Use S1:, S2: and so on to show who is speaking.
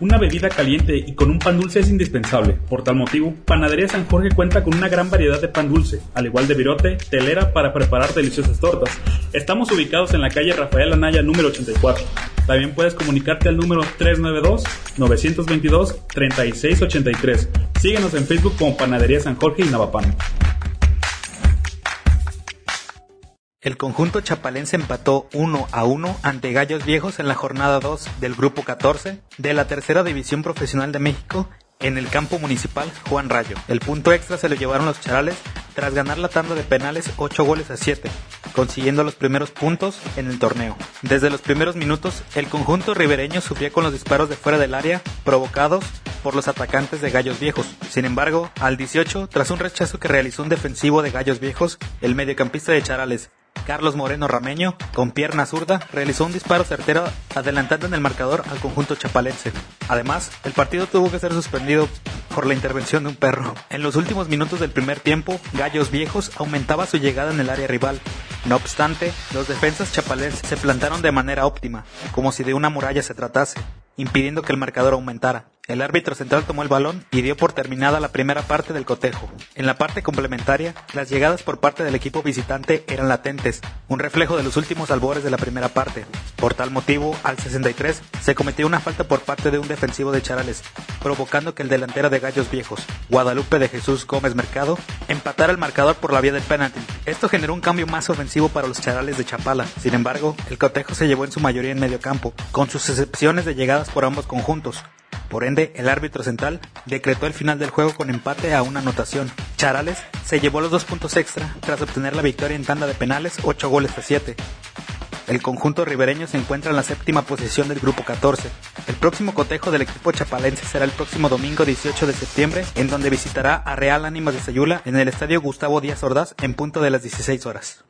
S1: Una bebida caliente y con un pan dulce es indispensable. Por tal motivo, Panadería San Jorge cuenta con una gran variedad de pan dulce, al igual de virote, telera para preparar deliciosas tortas. Estamos ubicados en la calle Rafael Anaya número 84. También puedes comunicarte al número 392-922-3683. Síguenos en Facebook como Panadería San Jorge y Navapan.
S2: El conjunto chapalense empató 1 a 1 ante Gallos Viejos en la jornada 2 del Grupo 14 de la Tercera División Profesional de México en el campo municipal Juan Rayo. El punto extra se lo llevaron los charales tras ganar la tanda de penales 8 goles a 7, consiguiendo los primeros puntos en el torneo. Desde los primeros minutos, el conjunto ribereño sufría con los disparos de fuera del área provocados por los atacantes de Gallos Viejos. Sin embargo, al 18, tras un rechazo que realizó un defensivo de Gallos Viejos, el mediocampista de Charales, Carlos Moreno Rameño, con pierna zurda, realizó un disparo certero adelantando en el marcador al conjunto chapalense. Además, el partido tuvo que ser suspendido por la intervención de un perro. En los últimos minutos del primer tiempo, Gallos Viejos aumentaba su llegada en el área rival. No obstante, los defensas chapalenses se plantaron de manera óptima, como si de una muralla se tratase, impidiendo que el marcador aumentara. El árbitro central tomó el balón y dio por terminada la primera parte del cotejo. En la parte complementaria, las llegadas por parte del equipo visitante eran latentes, un reflejo de los últimos albores de la primera parte. Por tal motivo, al 63, se cometió una falta por parte de un defensivo de Charales, provocando que el delantero de Gallos Viejos, Guadalupe de Jesús Gómez Mercado, empatara el marcador por la vía del penalti. Esto generó un cambio más ofensivo para los Charales de Chapala. Sin embargo, el cotejo se llevó en su mayoría en medio campo, con sus excepciones de llegadas por ambos conjuntos. Por ende, el árbitro central decretó el final del juego con empate a una anotación. Charales se llevó los dos puntos extra tras obtener la victoria en tanda de penales 8 goles a 7. El conjunto ribereño se encuentra en la séptima posición del grupo 14. El próximo cotejo del equipo chapalense será el próximo domingo 18 de septiembre, en donde visitará a Real Ánimas de Sayula en el estadio Gustavo Díaz Ordaz en punto de las 16 horas.